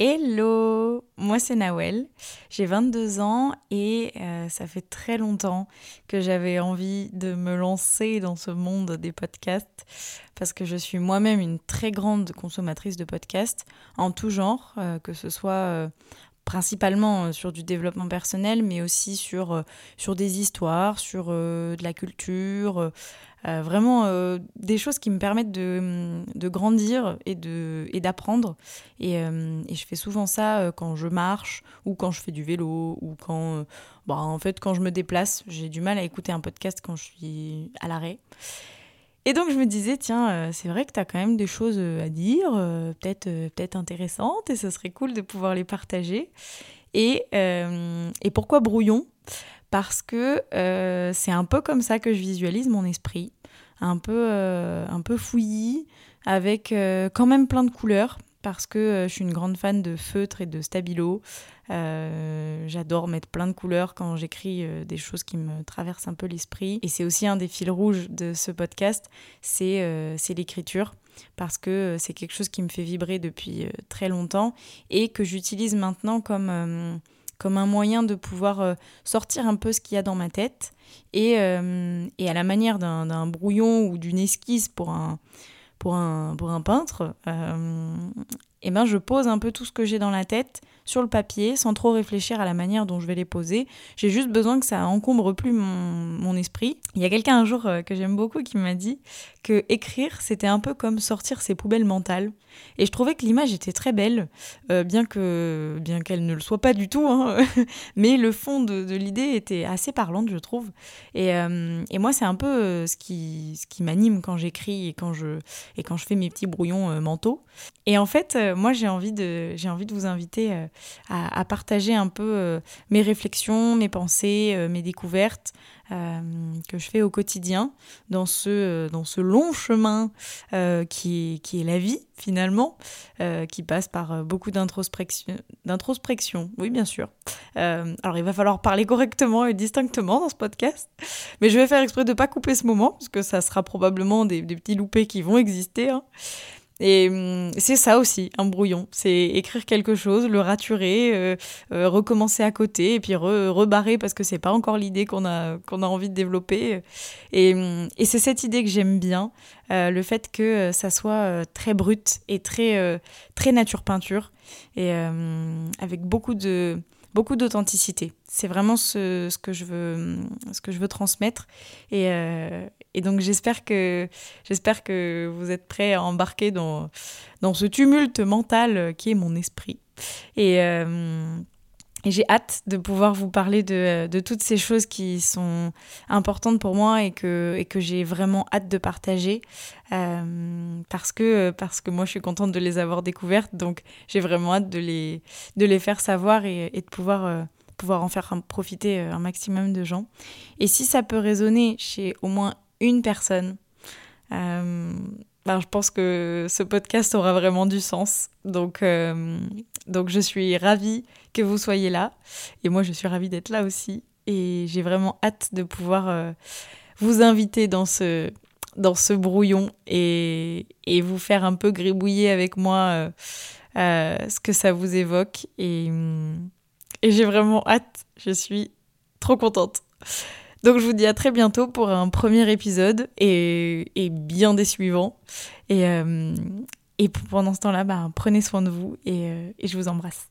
Hello, moi c'est Nawel, j'ai 22 ans et euh, ça fait très longtemps que j'avais envie de me lancer dans ce monde des podcasts parce que je suis moi-même une très grande consommatrice de podcasts en tout genre, euh, que ce soit euh, principalement sur du développement personnel mais aussi sur, sur des histoires, sur de la culture euh, vraiment euh, des choses qui me permettent de, de grandir et d'apprendre. Et, euh, et, je fais souvent ça quand je marche ou quand je fais du vélo ou quand, bah, en fait, quand je me déplace. J'ai du mal à écouter un podcast quand je suis à l'arrêt. Et donc je me disais, tiens, c'est vrai que tu as quand même des choses à dire, peut-être peut intéressantes, et ce serait cool de pouvoir les partager. Et, et pourquoi brouillon? Parce que euh, c'est un peu comme ça que je visualise mon esprit, un peu, euh, un peu fouillis, avec euh, quand même plein de couleurs, parce que je suis une grande fan de feutre et de stabilo. J'adore mettre plein de couleurs quand j'écris des choses qui me traversent un peu l'esprit. Et c'est aussi un des fils rouges de ce podcast, c'est l'écriture parce que c'est quelque chose qui me fait vibrer depuis très longtemps et que j'utilise maintenant comme comme un moyen de pouvoir euh, sortir un peu ce qu'il y a dans ma tête. Et, euh, et à la manière d'un brouillon ou d'une esquisse pour un, pour un, pour un peintre, euh, eh ben je pose un peu tout ce que j'ai dans la tête sur le papier sans trop réfléchir à la manière dont je vais les poser. J'ai juste besoin que ça encombre plus mon, mon esprit. Il y a quelqu'un un jour que j'aime beaucoup qui m'a dit que écrire c'était un peu comme sortir ses poubelles mentales. Et je trouvais que l'image était très belle, euh, bien que bien qu'elle ne le soit pas du tout, hein. mais le fond de, l'idée était assez parlante, je trouve. Et, euh, et moi, c'est un peu euh, ce qui, ce qui m'anime quand j'écris et, quand je, et quand je fais mes petits brouillons mentaux. Et en fait, moi, j'ai envie, de, j'ai envie de vous inviter à, à, partager un peu mes réflexions, mes pensées, mes découvertes. que je fais au quotidien dans ce, dans ce long chemin qui, qui est la vie finalement, euh, qui passe par euh, beaucoup d'introspection. D'introspection, oui, bien sûr. Euh, alors, il va falloir parler correctement et distinctement dans ce podcast, mais je vais faire exprès de ne pas couper ce moment, parce que ça sera probablement des, petits loupés qui vont exister. Hein. Et hum, c'est ça aussi, un brouillon. C'est écrire quelque chose, le raturer, euh, euh, recommencer à côté et puis rebarrer parce que c'est pas encore l'idée qu'on a, qu'on a envie de développer. Et, hum, et c'est cette idée que j'aime bien, euh, le fait que ça soit très brut et très, très nature peinture et avec beaucoup de, beaucoup d'authenticité. C'est vraiment ce, que je veux, ce que je veux transmettre. Et, euh, et donc j'espère que, j'espère que vous êtes prêts à embarquer dans, dans ce tumulte mental qui est mon esprit. Et, euh, et j'ai hâte de pouvoir vous parler de, de, toutes ces choses qui sont importantes pour moi et que, et que j'ai vraiment hâte de partager euh, parce, que, parce que moi je suis contente de les avoir découvertes. Donc j'ai vraiment hâte de les, de les faire savoir et, de pouvoir, euh, pouvoir en faire profiter euh, un maximum de gens. Et si ça peut résonner chez au moins une personne, euh, ben, je pense que ce podcast aura vraiment du sens. Donc, euh, donc je suis ravie que vous soyez là. Et moi, je suis ravie d'être là aussi. Et j'ai vraiment hâte de pouvoir euh, vous inviter dans ce, dans ce brouillon et, et vous faire un peu gribouiller avec moi euh, ce que ça vous évoque. Et, et j'ai vraiment hâte. Je suis trop contente. Donc je vous dis à très bientôt pour un premier épisode et, et bien des suivants. Et, euh, et pendant ce temps-là, bah, prenez soin de vous et, euh, et je vous embrasse.